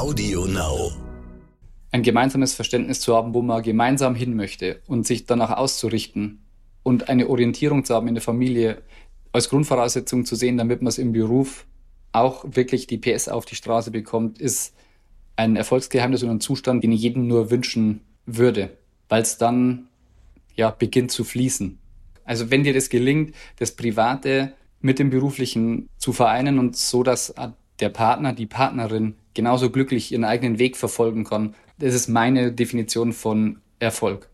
Audio Now. Ein gemeinsames Verständnis zu haben, wo man gemeinsam hin möchte und sich danach auszurichten und eine Orientierung zu haben in der Familie als Grundvoraussetzung zu sehen, damit man es im Beruf auch wirklich die PS auf die Straße bekommt, ist ein Erfolgsgeheimnis und ein Zustand, den ich jedem nur wünschen würde, weil es dann ja beginnt zu fließen. Also wenn dir das gelingt, das Private mit dem Beruflichen zu vereinen und so, dass der Partner, die Partnerin genauso glücklich ihren eigenen Weg verfolgen kann, das ist meine Definition von Erfolg.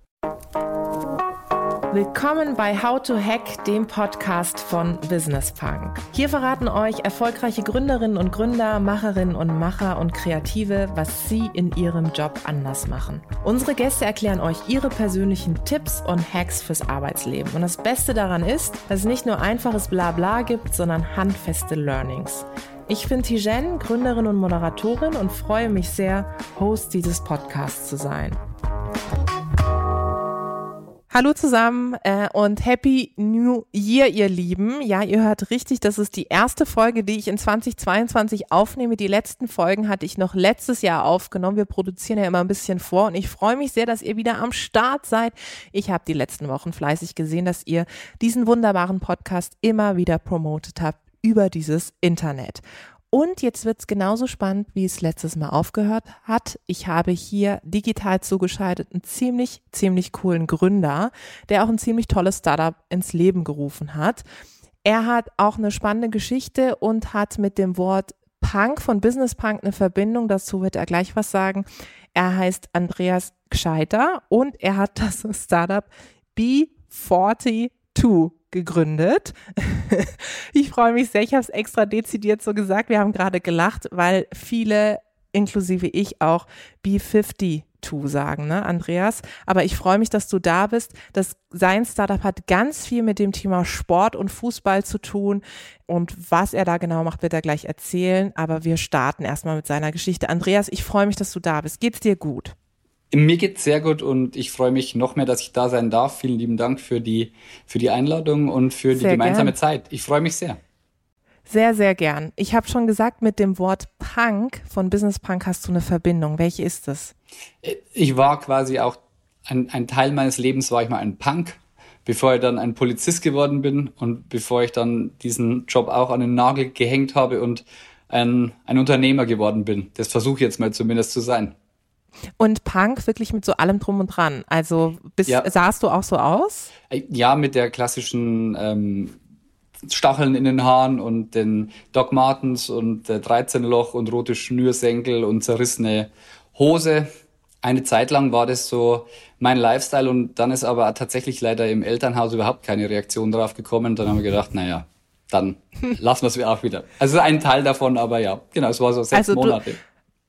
Willkommen bei How to Hack, dem Podcast von Business Punk. Hier verraten euch erfolgreiche Gründerinnen und Gründer, Macherinnen und Macher und Kreative, was sie in ihrem Job anders machen. Unsere Gäste erklären euch ihre persönlichen Tipps und Hacks fürs Arbeitsleben. Und das Beste daran ist, dass es nicht nur einfaches Blabla gibt, sondern handfeste Learnings. Ich bin Tijen, Gründerin und Moderatorin und freue mich sehr, Host dieses Podcasts zu sein. Hallo zusammen äh, und Happy New Year, ihr Lieben. Ja, ihr hört richtig, das ist die erste Folge, die ich in 2022 aufnehme. Die letzten Folgen hatte ich noch letztes Jahr aufgenommen. Wir produzieren ja immer ein bisschen vor und ich freue mich sehr, dass ihr wieder am Start seid. Ich habe die letzten Wochen fleißig gesehen, dass ihr diesen wunderbaren Podcast immer wieder promotet habt über dieses Internet. Und jetzt wird es genauso spannend, wie es letztes Mal aufgehört hat. Ich habe hier digital zugeschaltet einen ziemlich, ziemlich coolen Gründer, der auch ein ziemlich tolles Startup ins Leben gerufen hat. Er hat auch eine spannende Geschichte und hat mit dem Wort Punk von Business Punk eine Verbindung. Dazu wird er gleich was sagen. Er heißt Andreas Gscheiter und er hat das Startup B42 gegründet. ich freue mich sehr, ich habe es extra dezidiert so gesagt. Wir haben gerade gelacht, weil viele, inklusive ich auch, B50 sagen, ne, Andreas? Aber ich freue mich, dass du da bist. Das sein Startup hat ganz viel mit dem Thema Sport und Fußball zu tun. Und was er da genau macht, wird er gleich erzählen. Aber wir starten erstmal mit seiner Geschichte. Andreas, ich freue mich, dass du da bist. Geht's dir gut? Mir geht's sehr gut und ich freue mich noch mehr, dass ich da sein darf. Vielen lieben Dank für die, für die Einladung und für sehr die gemeinsame gern. Zeit. Ich freue mich sehr. Sehr, sehr gern. Ich habe schon gesagt, mit dem Wort Punk von Business Punk hast du eine Verbindung. Welche ist es? Ich war quasi auch, ein, ein Teil meines Lebens war ich mal ein Punk, bevor ich dann ein Polizist geworden bin und bevor ich dann diesen Job auch an den Nagel gehängt habe und ein, ein Unternehmer geworden bin. Das versuche ich jetzt mal zumindest zu sein. Und Punk wirklich mit so allem drum und dran. Also bist, ja. sahst du auch so aus? Äh, ja, mit der klassischen ähm, Stacheln in den Haaren und den Doc Martens und der 13 Loch und rote Schnürsenkel und zerrissene Hose. Eine Zeit lang war das so mein Lifestyle und dann ist aber tatsächlich leider im Elternhaus überhaupt keine Reaktion drauf gekommen. Dann haben wir gedacht, naja, dann lassen wir es auch wieder. Also ein Teil davon, aber ja, genau, es war so sechs also Monate. Du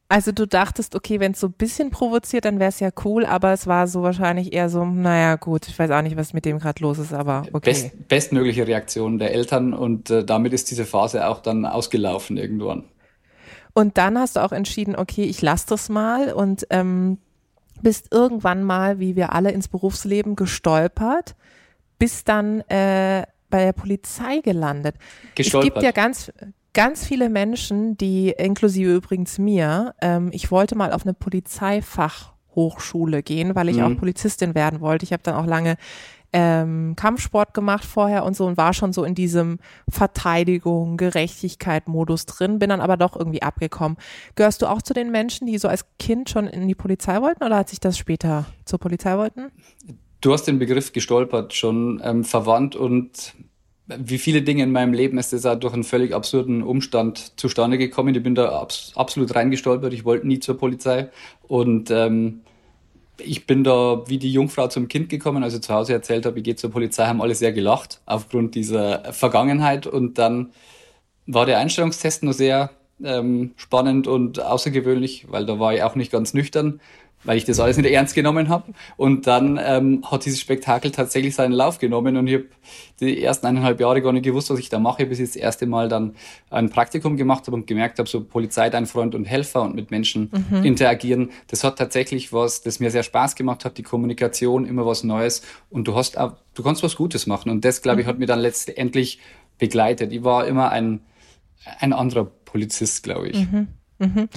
also du dachtest, okay, wenn es so ein bisschen provoziert, dann wäre es ja cool, aber es war so wahrscheinlich eher so, naja gut, ich weiß auch nicht, was mit dem gerade los ist, aber okay. Best, bestmögliche Reaktion der Eltern und äh, damit ist diese Phase auch dann ausgelaufen irgendwann. Und dann hast du auch entschieden, okay, ich lasse das mal und ähm, bist irgendwann mal, wie wir alle ins Berufsleben gestolpert, bist dann äh, bei der Polizei gelandet. Gestolpert. Es gibt ja ganz, ganz viele Menschen, die, inklusive übrigens mir, ähm, ich wollte mal auf eine Polizeifachhochschule gehen, weil ich mhm. auch Polizistin werden wollte. Ich habe dann auch lange ähm, Kampfsport gemacht vorher und so und war schon so in diesem Verteidigung, Gerechtigkeit-Modus drin, bin dann aber doch irgendwie abgekommen. Gehörst du auch zu den Menschen, die so als Kind schon in die Polizei wollten oder hat sich das später zur Polizei wollten? Du hast den Begriff gestolpert schon ähm, verwandt und wie viele Dinge in meinem Leben ist das auch durch einen völlig absurden Umstand zustande gekommen. Ich bin da abs absolut reingestolpert. Ich wollte nie zur Polizei. Und ähm, ich bin da wie die Jungfrau zum Kind gekommen, also zu Hause erzählt habe, ich gehe zur Polizei, haben alle sehr gelacht aufgrund dieser Vergangenheit. Und dann war der Einstellungstest nur sehr ähm, spannend und außergewöhnlich, weil da war ich auch nicht ganz nüchtern weil ich das alles nicht ernst genommen habe. Und dann ähm, hat dieses Spektakel tatsächlich seinen Lauf genommen und ich habe die ersten eineinhalb Jahre gar nicht gewusst, was ich da mache, bis ich das erste Mal dann ein Praktikum gemacht habe und gemerkt habe, so Polizei, dein Freund und Helfer und mit Menschen mhm. interagieren, das hat tatsächlich was, das mir sehr Spaß gemacht hat, die Kommunikation, immer was Neues und du hast auch, du kannst was Gutes machen und das, glaube ich, mhm. hat mir dann letztendlich begleitet. Ich war immer ein, ein anderer Polizist, glaube ich. Mhm. Mhm.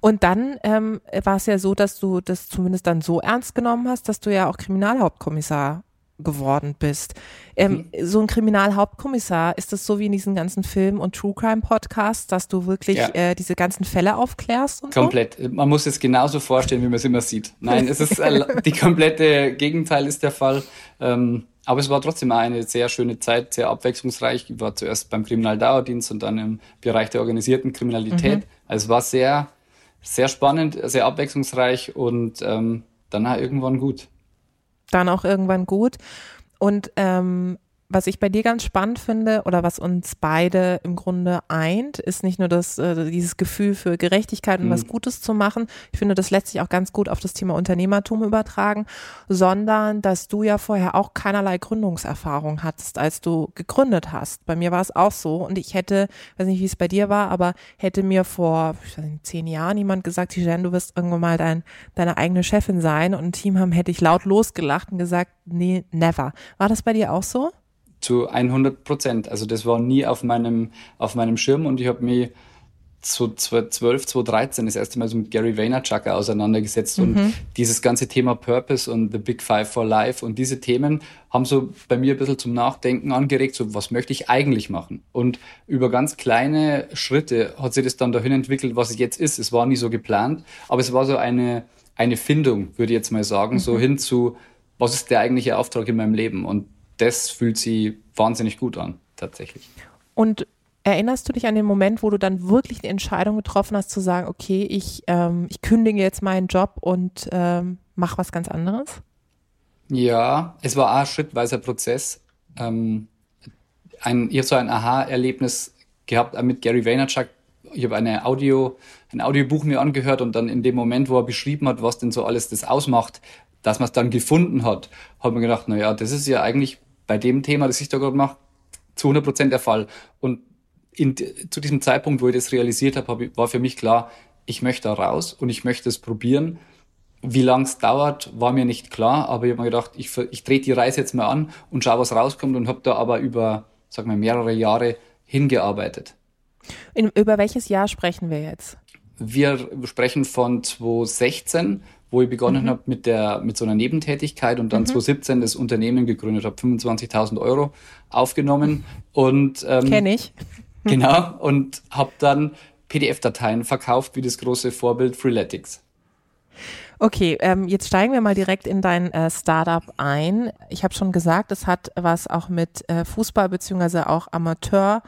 Und dann ähm, war es ja so, dass du das zumindest dann so ernst genommen hast, dass du ja auch Kriminalhauptkommissar geworden bist. Ähm, mhm. So ein Kriminalhauptkommissar, ist das so wie in diesen ganzen Film- und True Crime Podcasts, dass du wirklich ja. äh, diese ganzen Fälle aufklärst? Und Komplett. So? Man muss es genauso vorstellen, wie man es immer sieht. Nein, es ist äh, die komplette Gegenteil ist der Fall. Ähm, aber es war trotzdem eine sehr schöne Zeit, sehr abwechslungsreich. Ich war zuerst beim Kriminaldauerdienst und dann im Bereich der organisierten Kriminalität. Mhm. Also es war sehr, sehr spannend, sehr abwechslungsreich und ähm, dann irgendwann gut dann auch irgendwann gut. Und ähm, was ich bei dir ganz spannend finde oder was uns beide im Grunde eint, ist nicht nur das, äh, dieses Gefühl für Gerechtigkeit und mhm. was Gutes zu machen. Ich finde, das lässt sich auch ganz gut auf das Thema Unternehmertum übertragen, sondern dass du ja vorher auch keinerlei Gründungserfahrung hattest, als du gegründet hast. Bei mir war es auch so und ich hätte, weiß nicht, wie es bei dir war, aber hätte mir vor nicht, zehn Jahren jemand gesagt, Jen, du wirst irgendwann mal dein, deine eigene Chefin sein und ein Team haben, hätte ich laut losgelacht und gesagt, nee, never. War das bei dir auch so? Zu 100 Prozent. Also das war nie auf meinem, auf meinem Schirm und ich habe mich so 2012, 2013 das erste Mal so mit Gary Vaynerchuk auseinandergesetzt mhm. und dieses ganze Thema Purpose und The Big Five for Life und diese Themen haben so bei mir ein bisschen zum Nachdenken angeregt, so was möchte ich eigentlich machen? Und über ganz kleine Schritte hat sich das dann dahin entwickelt, was es jetzt ist. Es war nie so geplant, aber es war so eine, eine Findung, würde ich jetzt mal sagen, mhm. so hin zu, was ist der eigentliche Auftrag in meinem Leben? Und das fühlt sich wahnsinnig gut an, tatsächlich. Und erinnerst du dich an den Moment, wo du dann wirklich die Entscheidung getroffen hast, zu sagen, okay, ich, ähm, ich kündige jetzt meinen Job und ähm, mache was ganz anderes? Ja, es war auch ein schrittweiser Prozess. Ähm, ein, ich habe so ein Aha-Erlebnis gehabt mit Gary Vaynerchuk. Ich habe eine Audio, ein Audiobuch mir angehört und dann in dem Moment, wo er beschrieben hat, was denn so alles das ausmacht, dass man es dann gefunden hat, hat man gedacht, na ja, das ist ja eigentlich bei dem Thema, das ich da gerade mache, zu 100 Prozent der Fall. Und in, zu diesem Zeitpunkt, wo ich das realisiert habe, hab, war für mich klar, ich möchte da raus und ich möchte es probieren. Wie lang es dauert, war mir nicht klar, aber ich habe mir gedacht, ich, ich drehe die Reise jetzt mal an und schaue, was rauskommt und habe da aber über, sag mal, mehrere Jahre hingearbeitet. In, über welches Jahr sprechen wir jetzt? Wir sprechen von 2016 wo ich begonnen mhm. habe mit der mit so einer Nebentätigkeit und dann mhm. 2017 das Unternehmen gegründet habe, 25.000 Euro aufgenommen und ähm, kenne ich genau und habe dann PDF-Dateien verkauft wie das große Vorbild Freeletics. Okay, ähm, jetzt steigen wir mal direkt in dein äh, Startup ein. Ich habe schon gesagt, es hat was auch mit äh, Fußball beziehungsweise auch Amateur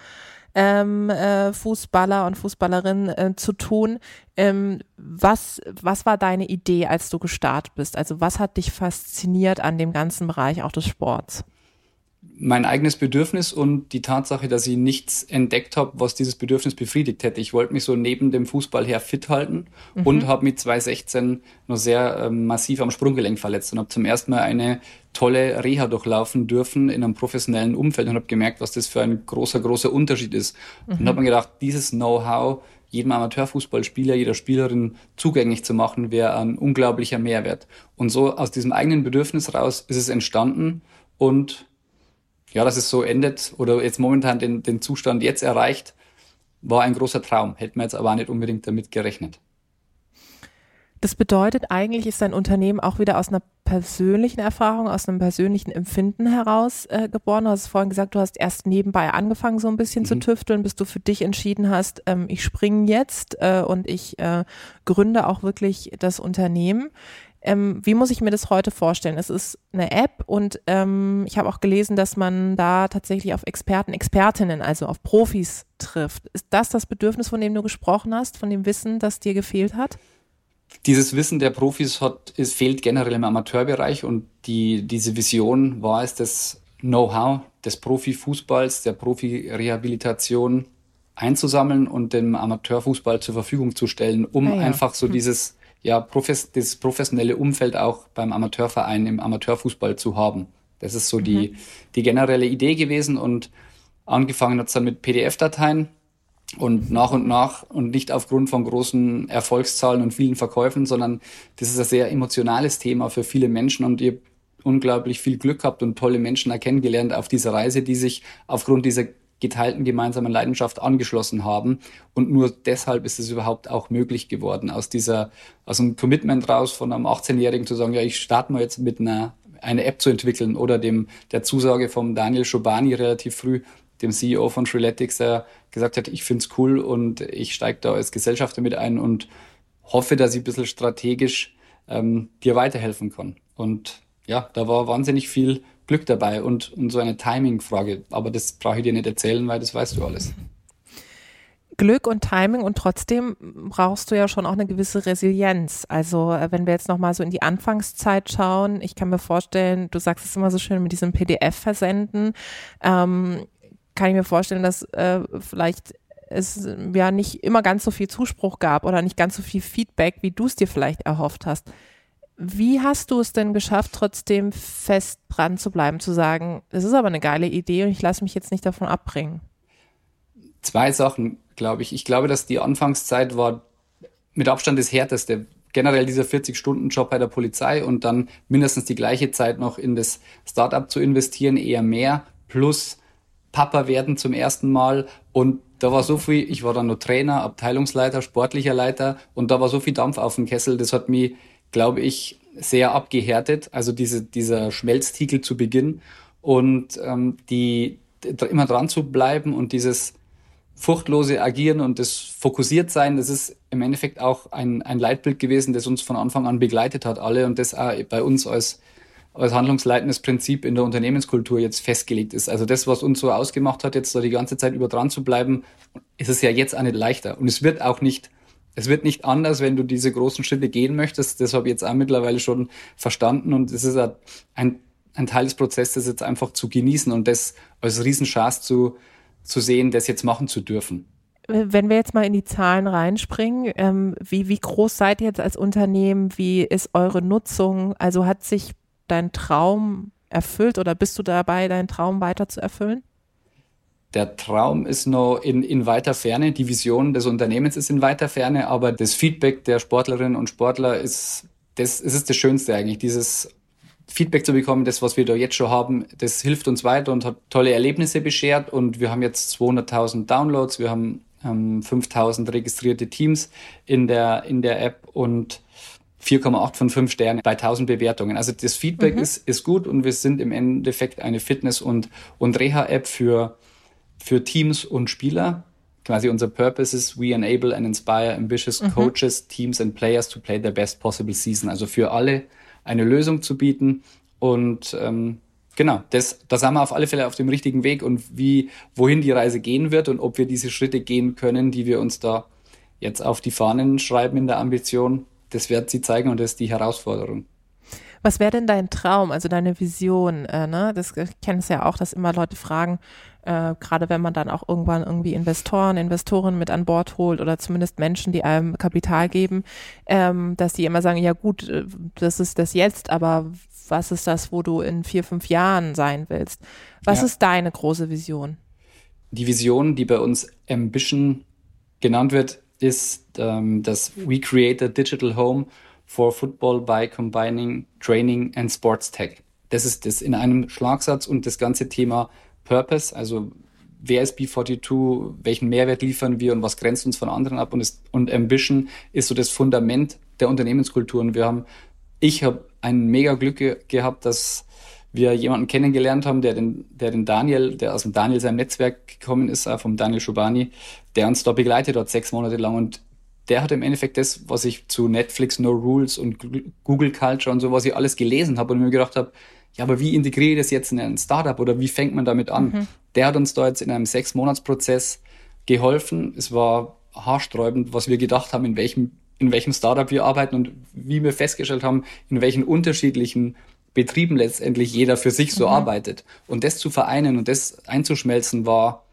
ähm, äh, Fußballer und Fußballerinnen äh, zu tun. Ähm, was, was war deine Idee, als du gestartet bist? Also was hat dich fasziniert an dem ganzen Bereich auch des Sports? Mein eigenes Bedürfnis und die Tatsache, dass ich nichts entdeckt habe, was dieses Bedürfnis befriedigt hätte. Ich wollte mich so neben dem Fußball her fit halten mhm. und habe mit 2016 noch sehr äh, massiv am Sprunggelenk verletzt und habe zum ersten Mal eine tolle Reha durchlaufen dürfen in einem professionellen Umfeld und habe gemerkt, was das für ein großer, großer Unterschied ist. Mhm. Und habe mir gedacht, dieses Know-how jedem Amateurfußballspieler, jeder Spielerin zugänglich zu machen, wäre ein unglaublicher Mehrwert. Und so aus diesem eigenen Bedürfnis raus ist es entstanden und ja, dass es so endet oder jetzt momentan den, den Zustand jetzt erreicht, war ein großer Traum. Hätten wir jetzt aber auch nicht unbedingt damit gerechnet. Das bedeutet, eigentlich ist dein Unternehmen auch wieder aus einer persönlichen Erfahrung, aus einem persönlichen Empfinden heraus äh, geboren. Du hast vorhin gesagt, du hast erst nebenbei angefangen, so ein bisschen mhm. zu tüfteln, bis du für dich entschieden hast, ähm, ich springe jetzt äh, und ich äh, gründe auch wirklich das Unternehmen. Ähm, wie muss ich mir das heute vorstellen? Es ist eine App und ähm, ich habe auch gelesen, dass man da tatsächlich auf Experten, Expertinnen, also auf Profis trifft. Ist das das Bedürfnis, von dem du gesprochen hast, von dem Wissen, das dir gefehlt hat? Dieses Wissen der Profis hat, es fehlt generell im Amateurbereich und die, diese Vision war es, das Know-how des Profifußballs, der Profi-Rehabilitation einzusammeln und dem Amateurfußball zur Verfügung zu stellen, um ah ja. einfach so hm. dieses ja, profes das professionelle Umfeld auch beim Amateurverein im Amateurfußball zu haben. Das ist so mhm. die, die generelle Idee gewesen und angefangen hat es dann mit PDF-Dateien und nach und nach und nicht aufgrund von großen Erfolgszahlen und vielen Verkäufen, sondern das ist ein sehr emotionales Thema für viele Menschen und ihr unglaublich viel Glück habt und tolle Menschen kennengelernt auf dieser Reise, die sich aufgrund dieser geteilten gemeinsamen Leidenschaft angeschlossen haben. Und nur deshalb ist es überhaupt auch möglich geworden, aus dieser, aus einem Commitment raus von einem 18-Jährigen zu sagen, ja, ich starte mal jetzt mit einer, eine App zu entwickeln oder dem, der Zusage vom Daniel Schobani relativ früh, dem CEO von Freeletics, der gesagt hat, ich find's cool und ich steige da als Gesellschafter mit ein und hoffe, dass ich ein bisschen strategisch ähm, dir weiterhelfen kann. Und ja, da war wahnsinnig viel Glück dabei und, und so eine Timing-Frage. Aber das brauche ich dir nicht erzählen, weil das weißt du alles. Glück und Timing und trotzdem brauchst du ja schon auch eine gewisse Resilienz. Also äh, wenn wir jetzt nochmal so in die Anfangszeit schauen, ich kann mir vorstellen, du sagst es immer so schön mit diesem PDF-Versenden, ähm, kann ich mir vorstellen, dass äh, vielleicht es ja nicht immer ganz so viel Zuspruch gab oder nicht ganz so viel Feedback, wie du es dir vielleicht erhofft hast. Wie hast du es denn geschafft, trotzdem fest dran zu bleiben, zu sagen, das ist aber eine geile Idee und ich lasse mich jetzt nicht davon abbringen? Zwei Sachen, glaube ich. Ich glaube, dass die Anfangszeit war mit Abstand das härteste. Generell dieser 40-Stunden-Job bei der Polizei und dann mindestens die gleiche Zeit noch in das Startup zu investieren, eher mehr, plus Papa werden zum ersten Mal und da war so viel, ich war dann nur Trainer, Abteilungsleiter, sportlicher Leiter und da war so viel Dampf auf dem Kessel, das hat mich, glaube ich, sehr abgehärtet. Also diese, dieser Schmelztiegel zu Beginn und ähm, die immer dran zu bleiben und dieses furchtlose Agieren und das fokussiert sein, das ist im Endeffekt auch ein, ein Leitbild gewesen, das uns von Anfang an begleitet hat, alle und das auch bei uns als als handlungsleitendes Prinzip in der Unternehmenskultur jetzt festgelegt ist. Also das, was uns so ausgemacht hat, jetzt da die ganze Zeit über dran zu bleiben, ist es ja jetzt auch nicht leichter. Und es wird auch nicht, es wird nicht anders, wenn du diese großen Schritte gehen möchtest. Das habe ich jetzt auch mittlerweile schon verstanden und es ist ein, ein Teil des Prozesses jetzt einfach zu genießen und das als Riesenchance zu, zu sehen, das jetzt machen zu dürfen. Wenn wir jetzt mal in die Zahlen reinspringen, ähm, wie, wie groß seid ihr jetzt als Unternehmen? Wie ist eure Nutzung? Also hat sich dein Traum erfüllt oder bist du dabei, deinen Traum weiter zu erfüllen? Der Traum ist noch in, in weiter Ferne, die Vision des Unternehmens ist in weiter Ferne, aber das Feedback der Sportlerinnen und Sportler ist das, das ist das Schönste eigentlich, dieses Feedback zu bekommen, das, was wir da jetzt schon haben, das hilft uns weiter und hat tolle Erlebnisse beschert und wir haben jetzt 200.000 Downloads, wir haben ähm, 5.000 registrierte Teams in der, in der App und 4,8 von 5 Sternen bei 1000 Bewertungen. Also das Feedback mhm. ist, ist gut und wir sind im Endeffekt eine Fitness- und, und Reha-App für, für Teams und Spieler. Quasi unser Purpose ist, we enable and inspire ambitious mhm. coaches, teams and players to play their best possible season. Also für alle eine Lösung zu bieten und ähm, Genau, das, da sind wir auf alle Fälle auf dem richtigen Weg und wie, wohin die Reise gehen wird und ob wir diese Schritte gehen können, die wir uns da jetzt auf die Fahnen schreiben in der Ambition, das wird sie zeigen und das ist die Herausforderung. Was wäre denn dein Traum, also deine Vision? Äh, ne? Das kenne es ja auch, dass immer Leute fragen, äh, gerade wenn man dann auch irgendwann irgendwie Investoren, Investoren mit an Bord holt oder zumindest Menschen, die einem Kapital geben, ähm, dass die immer sagen, ja gut, äh, das ist das jetzt, aber was ist das, wo du in vier, fünf Jahren sein willst? Was ja. ist deine große Vision? Die Vision, die bei uns Ambition genannt wird, ist, ähm, dass we create a digital home for football by combining training and sports tech. Das ist das in einem Schlagsatz und das ganze Thema Purpose, also wer ist B42, welchen Mehrwert liefern wir und was grenzt uns von anderen ab? Und, ist, und Ambition ist so das Fundament der Unternehmenskultur. Und wir haben, ich habe ein mega Glück ge gehabt, dass wir jemanden kennengelernt haben, der den, der den Daniel, der aus dem Daniel seinem Netzwerk gekommen ist, vom Daniel Schubani, der uns da begleitet hat, sechs Monate lang. Und der hat im Endeffekt das, was ich zu Netflix, No Rules und Google Culture und so, was ich alles gelesen habe und mir gedacht habe, ja, aber wie integriere ich das jetzt in ein Startup oder wie fängt man damit an? Mhm. Der hat uns da jetzt in einem Sechs-Monats-Prozess geholfen. Es war haarsträubend, was wir gedacht haben, in welchem, in welchem Startup wir arbeiten und wie wir festgestellt haben, in welchen unterschiedlichen Betrieben letztendlich jeder für sich so mhm. arbeitet. Und das zu vereinen und das einzuschmelzen war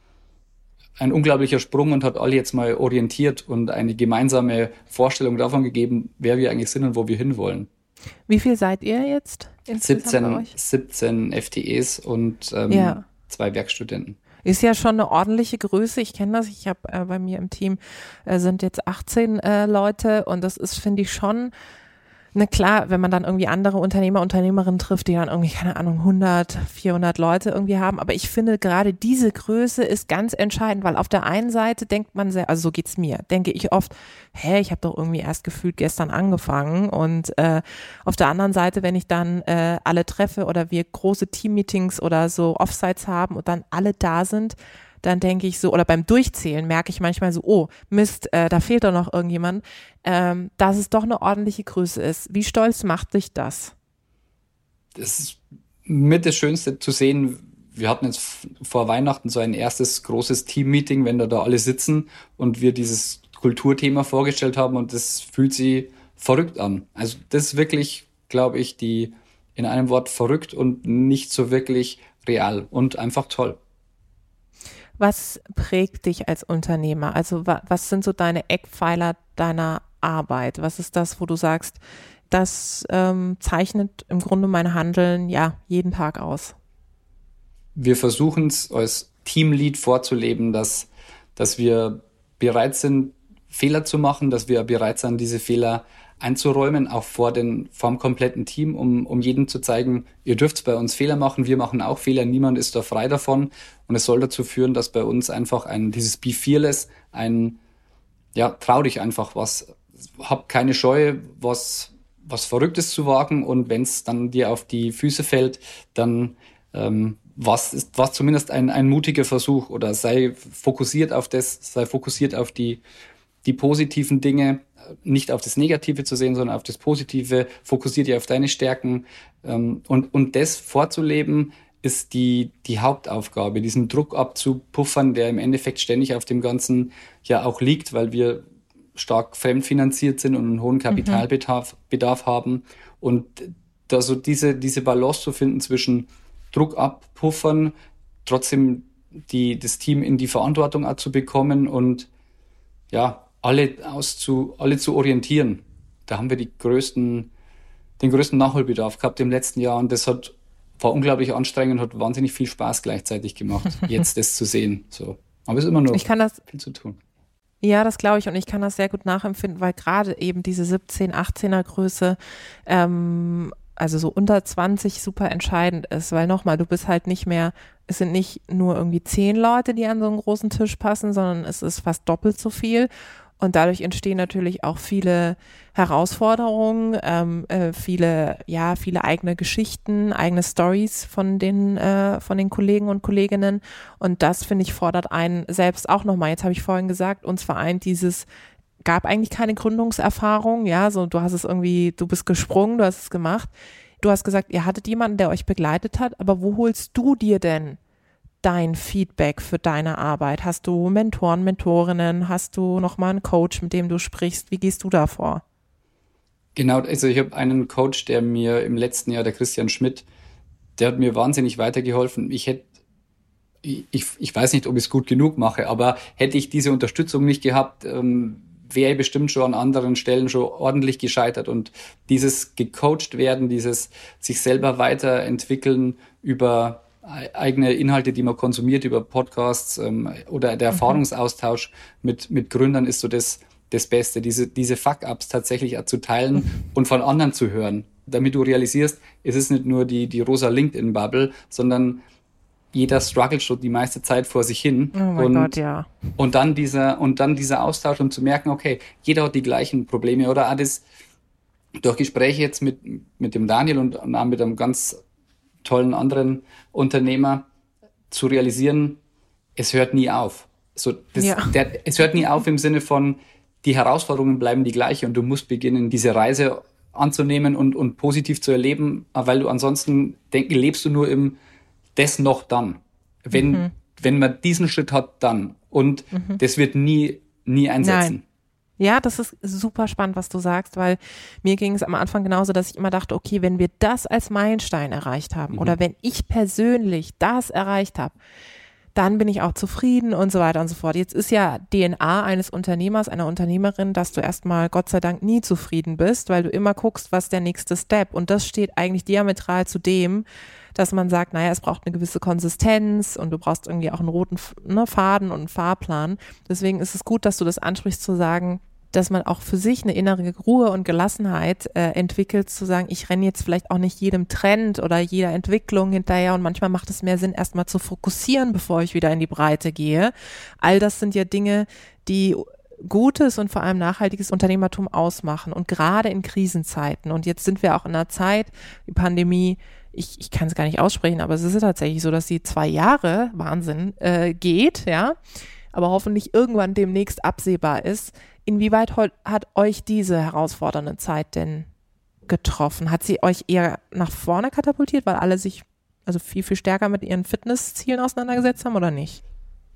ein unglaublicher Sprung und hat alle jetzt mal orientiert und eine gemeinsame Vorstellung davon gegeben, wer wir eigentlich sind und wo wir hinwollen. Wie viel seid ihr jetzt? 17, 17 FTEs und ähm, ja. zwei Werkstudenten. Ist ja schon eine ordentliche Größe. Ich kenne das. Ich habe äh, bei mir im Team äh, sind jetzt 18 äh, Leute und das ist, finde ich, schon Na klar, wenn man dann irgendwie andere Unternehmer, Unternehmerinnen trifft, die dann irgendwie, keine Ahnung, 100, 400 Leute irgendwie haben. Aber ich finde gerade diese Größe ist ganz entscheidend, weil auf der einen Seite denkt man sehr, also so geht's mir, denke ich oft, hä, ich habe doch irgendwie erst gefühlt gestern angefangen. Und äh, auf der anderen Seite, wenn ich dann äh, alle treffe oder wir große Teammeetings oder so Offsites haben und dann alle da sind, dann denke ich so, oder beim Durchzählen merke ich manchmal so, oh, Mist, äh, da fehlt doch noch irgendjemand, ähm, dass es doch eine ordentliche Größe ist. Wie stolz macht dich das? Das ist mit das Schönste zu sehen. Wir hatten jetzt vor Weihnachten so ein erstes großes Team-Meeting, wenn da, da alle sitzen und wir dieses Kulturthema vorgestellt haben und das fühlt sich verrückt an. Also das ist wirklich, glaube ich, die in einem Wort verrückt und nicht so wirklich real und einfach toll. Was prägt dich als Unternehmer? Also wa was sind so deine Eckpfeiler deiner Arbeit? Was ist das, wo du sagst, das ähm, zeichnet im Grunde mein Handeln ja jeden Tag aus? Wir versuchen es als Teamlead vorzuleben, dass, dass wir bereit sind, Fehler zu machen, dass wir bereit sind, diese Fehler einzuräumen, auch vor, den, vor dem kompletten Team, um, um jedem zu zeigen, ihr dürft bei uns Fehler machen, wir machen auch Fehler, niemand ist da frei davon. Und es soll dazu führen, dass bei uns einfach ein, dieses Be Fearless, ein, ja, trau dich einfach was, hab keine Scheu, was, was Verrücktes zu wagen. Und wenn es dann dir auf die Füße fällt, dann ähm, was ist was zumindest ein, ein mutiger Versuch oder sei fokussiert auf das, sei fokussiert auf die, die positiven Dinge, nicht auf das Negative zu sehen, sondern auf das Positive, fokussiert dich auf deine Stärken. Ähm, und, und das vorzuleben, ist die, die Hauptaufgabe, diesen Druck abzupuffern, der im Endeffekt ständig auf dem Ganzen ja auch liegt, weil wir stark fremdfinanziert sind und einen hohen Kapitalbedarf mhm. Bedarf haben. Und da so diese, diese Balance zu finden zwischen Druck abpuffern, trotzdem die, das Team in die Verantwortung zu bekommen und ja, alle auszu, alle zu orientieren. Da haben wir die größten, den größten Nachholbedarf gehabt im letzten Jahr und das hat war unglaublich anstrengend und hat wahnsinnig viel Spaß gleichzeitig gemacht, jetzt das zu sehen. So. Aber es ist immer noch viel zu tun. Ja, das glaube ich und ich kann das sehr gut nachempfinden, weil gerade eben diese 17, 18er Größe, ähm, also so unter 20 super entscheidend ist, weil nochmal, du bist halt nicht mehr, es sind nicht nur irgendwie zehn Leute, die an so einen großen Tisch passen, sondern es ist fast doppelt so viel und dadurch entstehen natürlich auch viele Herausforderungen, ähm, äh, viele, ja, viele eigene Geschichten, eigene Stories von den, äh, von den Kollegen und Kolleginnen. Und das, finde ich, fordert einen selbst auch nochmal. Jetzt habe ich vorhin gesagt, uns vereint dieses, gab eigentlich keine Gründungserfahrung, ja, so du hast es irgendwie, du bist gesprungen, du hast es gemacht. Du hast gesagt, ihr hattet jemanden, der euch begleitet hat, aber wo holst du dir denn dein Feedback für deine Arbeit? Hast du Mentoren, Mentorinnen? Hast du nochmal einen Coach, mit dem du sprichst? Wie gehst du da vor? Genau, also ich habe einen Coach, der mir im letzten Jahr, der Christian Schmidt, der hat mir wahnsinnig weitergeholfen. Ich hätte, ich, ich weiß nicht, ob ich es gut genug mache, aber hätte ich diese Unterstützung nicht gehabt, ähm, wäre ich bestimmt schon an anderen Stellen schon ordentlich gescheitert. Und dieses gecoacht werden, dieses sich selber weiterentwickeln über eigene Inhalte, die man konsumiert über Podcasts ähm, oder der mhm. Erfahrungsaustausch mit, mit Gründern ist so das, das Beste, diese, diese Fuck-Ups tatsächlich zu teilen mhm. und von anderen zu hören, damit du realisierst, es ist nicht nur die, die rosa LinkedIn-Bubble, sondern jeder struggelt schon die meiste Zeit vor sich hin. Oh mein und, Gott, ja. Und dann dieser, und dann dieser Austausch, um zu merken, okay, jeder hat die gleichen Probleme oder auch das, durch Gespräche jetzt mit, mit dem Daniel und auch mit einem ganz tollen anderen Unternehmer zu realisieren, es hört nie auf. So, das, ja. der, es hört nie auf im Sinne von, die Herausforderungen bleiben die gleiche und du musst beginnen, diese Reise anzunehmen und, und positiv zu erleben, weil du ansonsten denk, lebst du nur im das noch dann. Wenn, mhm. wenn man diesen Schritt hat, dann. Und mhm. das wird nie, nie einsetzen. Nein. Ja, das ist super spannend, was du sagst, weil mir ging es am Anfang genauso, dass ich immer dachte, okay, wenn wir das als Meilenstein erreicht haben mhm. oder wenn ich persönlich das erreicht habe, dann bin ich auch zufrieden und so weiter und so fort. Jetzt ist ja DNA eines Unternehmers, einer Unternehmerin, dass du erstmal Gott sei Dank nie zufrieden bist, weil du immer guckst, was der nächste Step. Und das steht eigentlich diametral zu dem, dass man sagt, naja, es braucht eine gewisse Konsistenz und du brauchst irgendwie auch einen roten ne, Faden und einen Fahrplan. Deswegen ist es gut, dass du das ansprichst zu sagen, dass man auch für sich eine innere Ruhe und Gelassenheit äh, entwickelt, zu sagen, ich renne jetzt vielleicht auch nicht jedem Trend oder jeder Entwicklung hinterher und manchmal macht es mehr Sinn, erstmal zu fokussieren, bevor ich wieder in die Breite gehe. All das sind ja Dinge, die gutes und vor allem nachhaltiges Unternehmertum ausmachen und gerade in Krisenzeiten. Und jetzt sind wir auch in einer Zeit, die Pandemie, ich, ich kann es gar nicht aussprechen, aber es ist tatsächlich so, dass sie zwei Jahre Wahnsinn äh, geht, ja, aber hoffentlich irgendwann demnächst absehbar ist. Inwieweit hat euch diese herausfordernde Zeit denn getroffen? Hat sie euch eher nach vorne katapultiert, weil alle sich also viel, viel stärker mit ihren Fitnesszielen auseinandergesetzt haben oder nicht?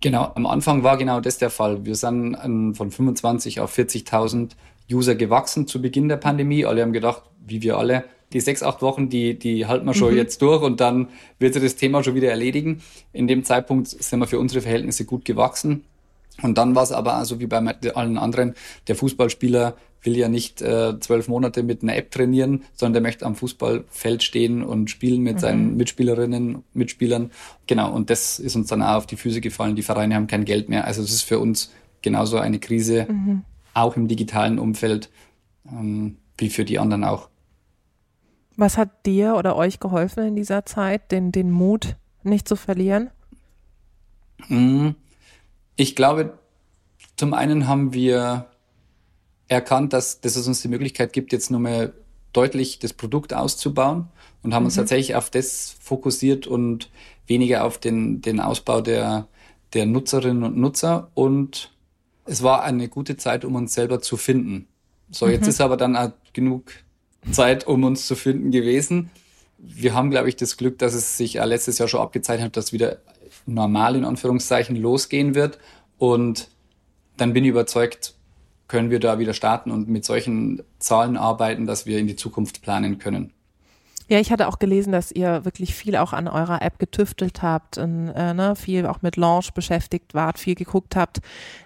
Genau, am Anfang war genau das der Fall. Wir sind von 25 auf 40.000 User gewachsen zu Beginn der Pandemie. Alle haben gedacht, wie wir alle, die sechs, acht Wochen, die, die halten wir schon mhm. jetzt durch und dann wird sich das Thema schon wieder erledigen. In dem Zeitpunkt sind wir für unsere Verhältnisse gut gewachsen. Und dann war es aber so wie bei allen anderen, der Fußballspieler will ja nicht äh, zwölf Monate mit einer App trainieren, sondern der möchte am Fußballfeld stehen und spielen mit mhm. seinen Mitspielerinnen, Mitspielern. Genau, und das ist uns dann auch auf die Füße gefallen. Die Vereine haben kein Geld mehr. Also es ist für uns genauso eine Krise, mhm. auch im digitalen Umfeld, ähm, wie für die anderen auch. Was hat dir oder euch geholfen in dieser Zeit, den, den Mut nicht zu verlieren? Mhm. Ich glaube, zum einen haben wir erkannt, dass, dass es uns die Möglichkeit gibt, jetzt nur mehr deutlich das Produkt auszubauen und haben mhm. uns tatsächlich auf das fokussiert und weniger auf den, den Ausbau der, der Nutzerinnen und Nutzer. Und es war eine gute Zeit, um uns selber zu finden. So, jetzt mhm. ist aber dann auch genug Zeit, um uns zu finden gewesen. Wir haben, glaube ich, das Glück, dass es sich letztes Jahr schon abgezeichnet hat, dass wieder normal in Anführungszeichen losgehen wird. Und dann bin ich überzeugt, können wir da wieder starten und mit solchen Zahlen arbeiten, dass wir in die Zukunft planen können. Ja, ich hatte auch gelesen, dass ihr wirklich viel auch an eurer App getüftelt habt und äh, ne, viel auch mit Launch beschäftigt wart, viel geguckt habt,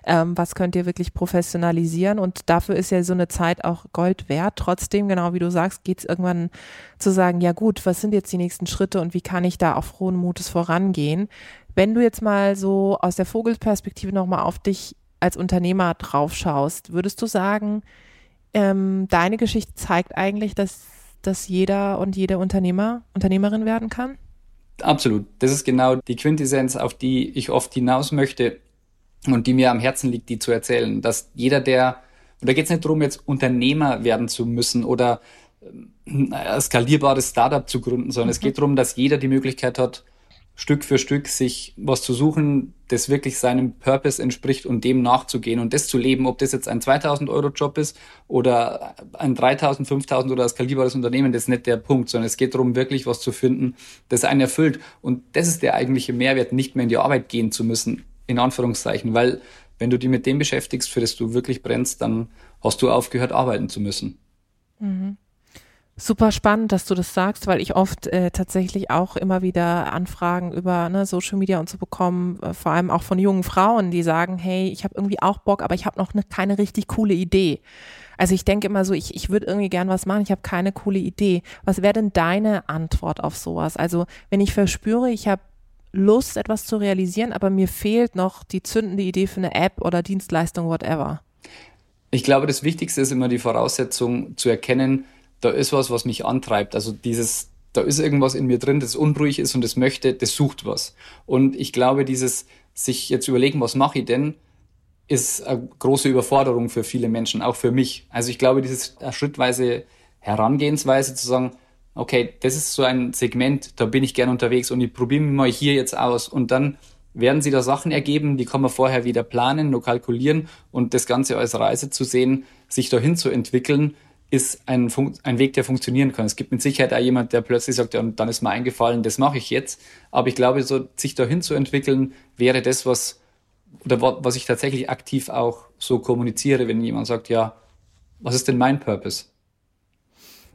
ähm, was könnt ihr wirklich professionalisieren und dafür ist ja so eine Zeit auch Gold wert. Trotzdem, genau wie du sagst, geht es irgendwann zu sagen, ja gut, was sind jetzt die nächsten Schritte und wie kann ich da auch frohen Mutes vorangehen? Wenn du jetzt mal so aus der Vogelperspektive nochmal auf dich als Unternehmer drauf schaust, würdest du sagen, ähm, deine Geschichte zeigt eigentlich, dass, dass jeder und jede Unternehmer Unternehmerin werden kann? Absolut. Das ist genau die Quintessenz, auf die ich oft hinaus möchte und die mir am Herzen liegt, die zu erzählen. Dass jeder, der, und da geht es nicht darum, jetzt Unternehmer werden zu müssen oder ein äh, skalierbares Startup zu gründen, sondern mhm. es geht darum, dass jeder die Möglichkeit hat, Stück für Stück sich was zu suchen, das wirklich seinem Purpose entspricht und dem nachzugehen und das zu leben, ob das jetzt ein 2000 Euro Job ist oder ein 3000, 5000 oder das skalierbares Unternehmen, das ist nicht der Punkt, sondern es geht darum, wirklich was zu finden, das einen erfüllt. Und das ist der eigentliche Mehrwert, nicht mehr in die Arbeit gehen zu müssen, in Anführungszeichen, weil wenn du dich mit dem beschäftigst, für das du wirklich brennst, dann hast du aufgehört, arbeiten zu müssen. Mhm. Super spannend, dass du das sagst, weil ich oft äh, tatsächlich auch immer wieder Anfragen über ne, Social Media und so bekomme, äh, vor allem auch von jungen Frauen, die sagen, hey, ich habe irgendwie auch Bock, aber ich habe noch ne, keine richtig coole Idee. Also ich denke immer so, ich, ich würde irgendwie gern was machen, ich habe keine coole Idee. Was wäre denn deine Antwort auf sowas? Also wenn ich verspüre, ich habe Lust, etwas zu realisieren, aber mir fehlt noch die zündende Idee für eine App oder Dienstleistung, whatever. Ich glaube, das Wichtigste ist immer die Voraussetzung zu erkennen, da ist was, was mich antreibt. Also dieses, da ist irgendwas in mir drin, das unruhig ist und das möchte, das sucht was. Und ich glaube, dieses sich jetzt überlegen, was mache ich denn, ist eine große Überforderung für viele Menschen, auch für mich. Also ich glaube, dieses schrittweise Herangehensweise zu sagen, okay, das ist so ein Segment, da bin ich gern unterwegs und ich probiere mich mal hier jetzt aus und dann werden sie da Sachen ergeben, die kann man vorher wieder planen, nur kalkulieren und das Ganze als Reise zu sehen, sich dahin zu entwickeln, ist ein, ein Weg, der funktionieren kann. Es gibt mit Sicherheit auch jemand, der plötzlich sagt, ja, und dann ist mir eingefallen, das mache ich jetzt. Aber ich glaube, so sich dahin zu entwickeln, wäre das, was, oder was ich tatsächlich aktiv auch so kommuniziere, wenn jemand sagt, ja, was ist denn mein Purpose?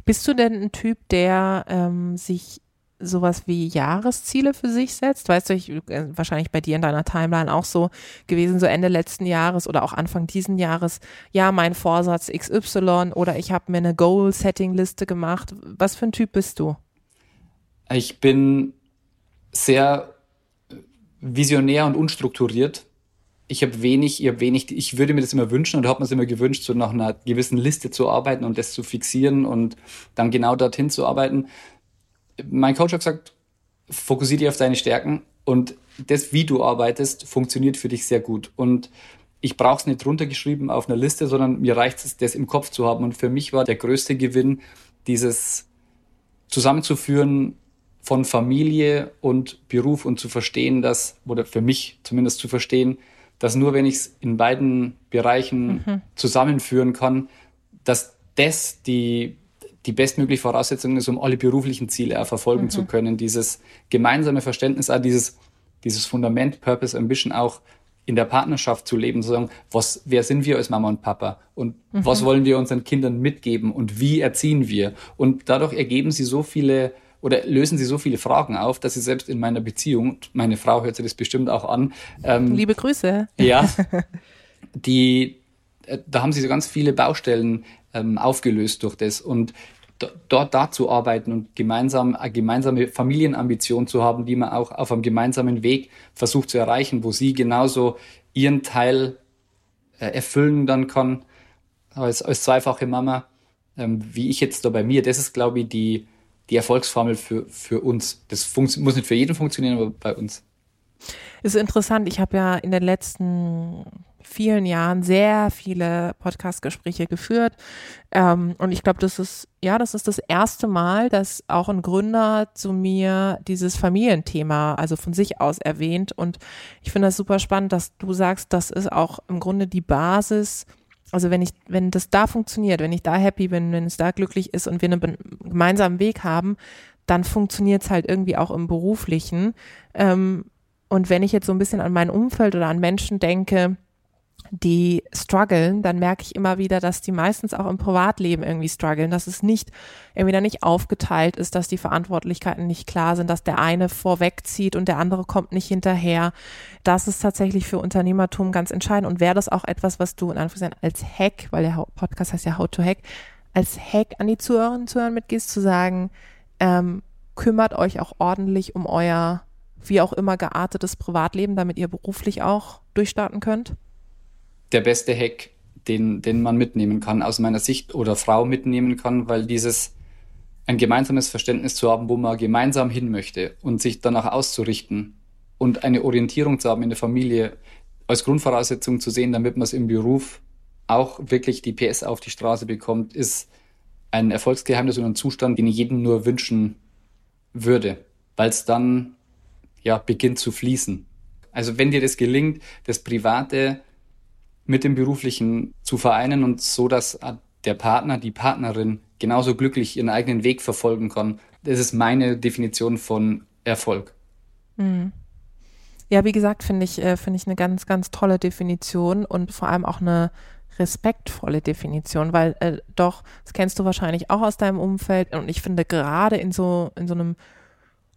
Bist du denn ein Typ, der ähm, sich sowas wie Jahresziele für sich setzt? Weißt du, ich, äh, wahrscheinlich bei dir in deiner Timeline auch so gewesen, so Ende letzten Jahres oder auch Anfang diesen Jahres, ja, mein Vorsatz XY oder ich habe mir eine Goal-Setting-Liste gemacht. Was für ein Typ bist du? Ich bin sehr visionär und unstrukturiert. ich habe wenig, ich habe wenig, ich würde mir das immer wünschen und habe mir es immer gewünscht, so nach einer gewissen Liste zu arbeiten und das zu fixieren und dann genau dorthin zu arbeiten. Mein Coach hat gesagt, fokussiere dich auf deine Stärken und das, wie du arbeitest, funktioniert für dich sehr gut. Und ich brauche es nicht runtergeschrieben auf einer Liste, sondern mir reicht es, das im Kopf zu haben. Und für mich war der größte Gewinn, dieses zusammenzuführen von Familie und Beruf und zu verstehen, dass, oder für mich zumindest zu verstehen, dass nur wenn ich es in beiden Bereichen mhm. zusammenführen kann, dass das die, die bestmögliche Voraussetzung ist, um alle beruflichen Ziele auch verfolgen mhm. zu können. Dieses gemeinsame Verständnis, auch dieses, dieses Fundament, Purpose, Ambition auch in der Partnerschaft zu leben, zu sagen, was, wer sind wir als Mama und Papa und mhm. was wollen wir unseren Kindern mitgeben und wie erziehen wir? Und dadurch ergeben sie so viele oder lösen sie so viele Fragen auf, dass sie selbst in meiner Beziehung, meine Frau hört sich das bestimmt auch an. Ähm, Liebe Grüße. Ja, die, äh, da haben sie so ganz viele Baustellen ähm, aufgelöst durch das und dort da zu arbeiten und gemeinsam eine gemeinsame Familienambition zu haben, die man auch auf einem gemeinsamen Weg versucht zu erreichen, wo sie genauso ihren Teil äh, erfüllen dann kann als, als zweifache Mama, ähm, wie ich jetzt da bei mir. Das ist, glaube ich, die, die Erfolgsformel für, für uns. Das muss nicht für jeden funktionieren, aber bei uns. Ist interessant. Ich habe ja in den letzten vielen Jahren sehr viele Podcast-Gespräche geführt. Ähm, und ich glaube, das ist, ja, das ist das erste Mal, dass auch ein Gründer zu mir dieses Familienthema, also von sich aus erwähnt. Und ich finde das super spannend, dass du sagst, das ist auch im Grunde die Basis, also wenn ich, wenn das da funktioniert, wenn ich da happy bin, wenn es da glücklich ist und wir einen gemeinsamen Weg haben, dann funktioniert es halt irgendwie auch im Beruflichen. Ähm, und wenn ich jetzt so ein bisschen an mein Umfeld oder an Menschen denke, die strugglen, dann merke ich immer wieder, dass die meistens auch im Privatleben irgendwie strugglen, dass es nicht irgendwie da nicht aufgeteilt ist, dass die Verantwortlichkeiten nicht klar sind, dass der eine vorwegzieht und der andere kommt nicht hinterher. Das ist tatsächlich für Unternehmertum ganz entscheidend und wäre das auch etwas, was du in Anführungszeichen als Hack, weil der Podcast heißt ja How to Hack, als Hack an die Zuhörerinnen und Zuhörer mitgehst, zu sagen, ähm, kümmert euch auch ordentlich um euer wie auch immer geartetes Privatleben, damit ihr beruflich auch durchstarten könnt? Der beste Hack, den, den man mitnehmen kann, aus meiner Sicht oder Frau mitnehmen kann, weil dieses ein gemeinsames Verständnis zu haben, wo man gemeinsam hin möchte und sich danach auszurichten und eine Orientierung zu haben in der Familie als Grundvoraussetzung zu sehen, damit man es im Beruf auch wirklich die PS auf die Straße bekommt, ist ein Erfolgsgeheimnis und ein Zustand, den ich jedem nur wünschen würde, weil es dann ja beginnt zu fließen. Also wenn dir das gelingt, das Private mit dem Beruflichen zu vereinen und so, dass der Partner, die Partnerin genauso glücklich ihren eigenen Weg verfolgen kann. Das ist meine Definition von Erfolg. Mhm. Ja, wie gesagt, finde ich, äh, finde ich eine ganz, ganz tolle Definition und vor allem auch eine respektvolle Definition, weil äh, doch, das kennst du wahrscheinlich auch aus deinem Umfeld und ich finde gerade in so, in so einem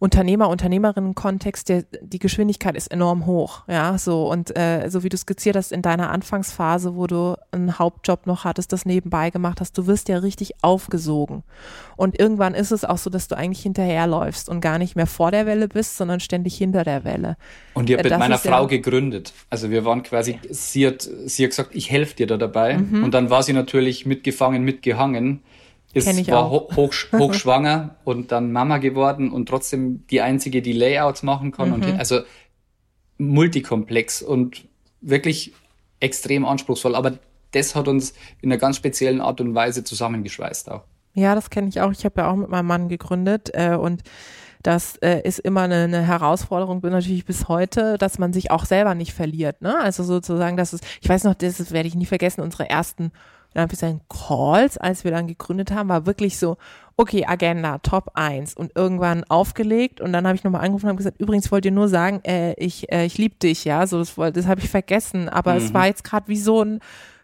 Unternehmer, Unternehmerinnen-Kontext, der, die Geschwindigkeit ist enorm hoch, ja, so. Und äh, so wie du skizziert hast in deiner Anfangsphase, wo du einen Hauptjob noch hattest, das nebenbei gemacht hast, du wirst ja richtig aufgesogen. Und irgendwann ist es auch so, dass du eigentlich hinterherläufst und gar nicht mehr vor der Welle bist, sondern ständig hinter der Welle. Und ich habe äh, mit meiner Frau ja gegründet, also wir waren quasi, sie hat, sie hat gesagt, ich helfe dir da dabei. Mhm. und dann war sie natürlich mitgefangen, mitgehangen ist, war auch. hoch, hochschwanger und dann Mama geworden und trotzdem die einzige, die Layouts machen kann. Mhm. Und also multikomplex und wirklich extrem anspruchsvoll. Aber das hat uns in einer ganz speziellen Art und Weise zusammengeschweißt auch. Ja, das kenne ich auch. Ich habe ja auch mit meinem Mann gegründet äh, und das äh, ist immer eine, eine Herausforderung, natürlich bis heute, dass man sich auch selber nicht verliert. Ne? Also sozusagen, dass es, ich weiß noch, das werde ich nie vergessen, unsere ersten ich sagen, Calls, als wir dann gegründet haben, war wirklich so, okay, Agenda, Top 1 und irgendwann aufgelegt und dann habe ich nochmal angerufen und habe gesagt, übrigens wollt ihr nur sagen, äh, ich, äh, ich liebe dich, ja, so das, das habe ich vergessen, aber mhm. es war jetzt gerade wie so ein,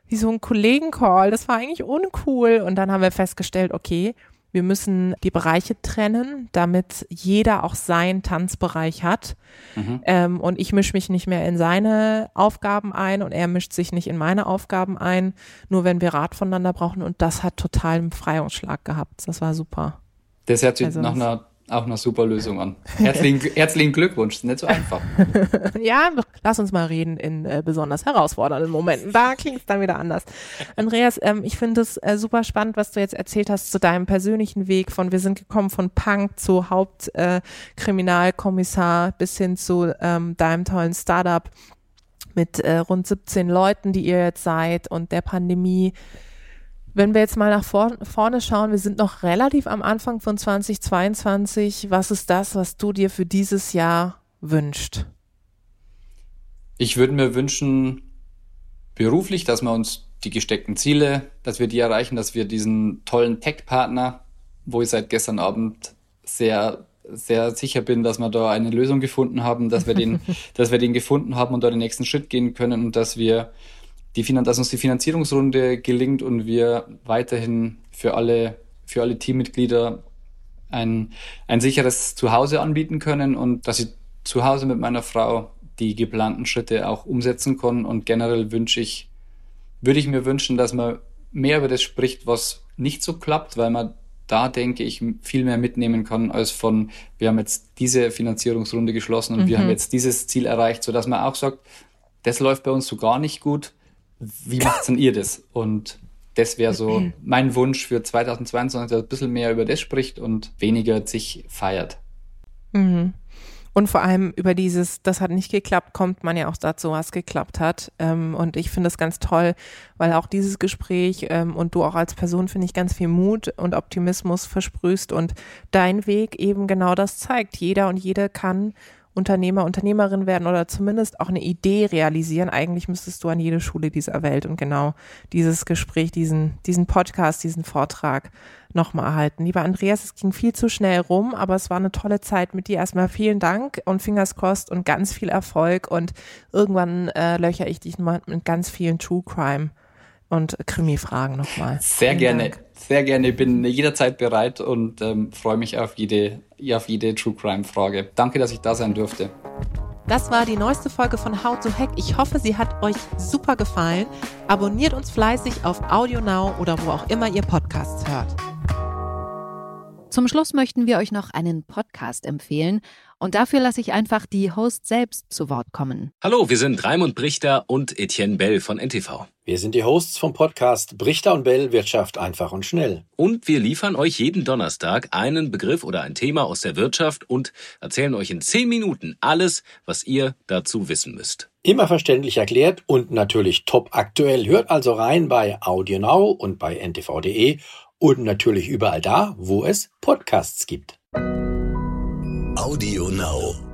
wie so ein Kollegencall, das war eigentlich uncool und dann haben wir festgestellt, okay, wir müssen die Bereiche trennen, damit jeder auch seinen Tanzbereich hat. Mhm. Ähm, und ich mische mich nicht mehr in seine Aufgaben ein und er mischt sich nicht in meine Aufgaben ein, nur wenn wir Rat voneinander brauchen. Und das hat totalen Freiungsschlag gehabt. Das war super. Das hört sich also nach einer auch eine super Lösung an. Herzlichen, herzlichen Glückwunsch, ist nicht so einfach. ja, lass uns mal reden in äh, besonders herausfordernden Momenten. Da klingt es dann wieder anders. Andreas, ähm, ich finde es äh, super spannend, was du jetzt erzählt hast zu deinem persönlichen Weg von wir sind gekommen von Punk zu Hauptkriminalkommissar äh, bis hin zu ähm, deinem tollen Startup mit äh, rund 17 Leuten, die ihr jetzt seid und der Pandemie. Wenn wir jetzt mal nach vor, vorne schauen, wir sind noch relativ am Anfang von 2022. Was ist das, was du dir für dieses Jahr wünscht? Ich würde mir wünschen, beruflich, dass wir uns die gesteckten Ziele, dass wir die erreichen, dass wir diesen tollen Tech-Partner, wo ich seit gestern Abend sehr sehr sicher bin, dass wir da eine Lösung gefunden haben, dass wir den, dass wir den gefunden haben und da den nächsten Schritt gehen können und dass wir die, dass uns die Finanzierungsrunde gelingt und wir weiterhin für alle, für alle Teammitglieder ein, ein sicheres Zuhause anbieten können und dass ich zu Hause mit meiner Frau die geplanten Schritte auch umsetzen kann. Und generell wünsche ich, würde ich mir wünschen, dass man mehr über das spricht, was nicht so klappt, weil man da denke ich viel mehr mitnehmen kann als von, wir haben jetzt diese Finanzierungsrunde geschlossen und mhm. wir haben jetzt dieses Ziel erreicht, so dass man auch sagt, das läuft bei uns so gar nicht gut wie macht denn ihr das? Und das wäre so mein Wunsch für 2022, dass ein bisschen mehr über das spricht und weniger sich feiert. Mhm. Und vor allem über dieses, das hat nicht geklappt, kommt man ja auch dazu, was geklappt hat. Ähm, und ich finde das ganz toll, weil auch dieses Gespräch ähm, und du auch als Person, finde ich, ganz viel Mut und Optimismus versprühst und dein Weg eben genau das zeigt. Jeder und jede kann Unternehmer, Unternehmerin werden oder zumindest auch eine Idee realisieren. Eigentlich müsstest du an jede Schule dieser Welt und genau dieses Gespräch, diesen, diesen Podcast, diesen Vortrag nochmal erhalten. Lieber Andreas, es ging viel zu schnell rum, aber es war eine tolle Zeit mit dir. Erstmal vielen Dank und Fingers crossed und ganz viel Erfolg und irgendwann äh, löcher ich dich mal mit ganz vielen True Crime und Krimi-Fragen nochmal. Sehr Vielen gerne, Dank. sehr gerne. Ich bin jederzeit bereit und ähm, freue mich auf jede, auf jede True Crime-Frage. Danke, dass ich da sein durfte. Das war die neueste Folge von How to Hack. Ich hoffe, sie hat euch super gefallen. Abonniert uns fleißig auf AudioNow oder wo auch immer ihr Podcasts hört. Zum Schluss möchten wir euch noch einen Podcast empfehlen. Und dafür lasse ich einfach die Host selbst zu Wort kommen. Hallo, wir sind Raimund Brichter und Etienne Bell von NTV. Wir sind die Hosts vom Podcast Brichter und Bell Wirtschaft einfach und schnell. Und wir liefern euch jeden Donnerstag einen Begriff oder ein Thema aus der Wirtschaft und erzählen euch in zehn Minuten alles, was ihr dazu wissen müsst. Immer verständlich erklärt und natürlich top aktuell. Hört also rein bei AudioNow und bei ntv.de und natürlich überall da, wo es Podcasts gibt. Audio Now.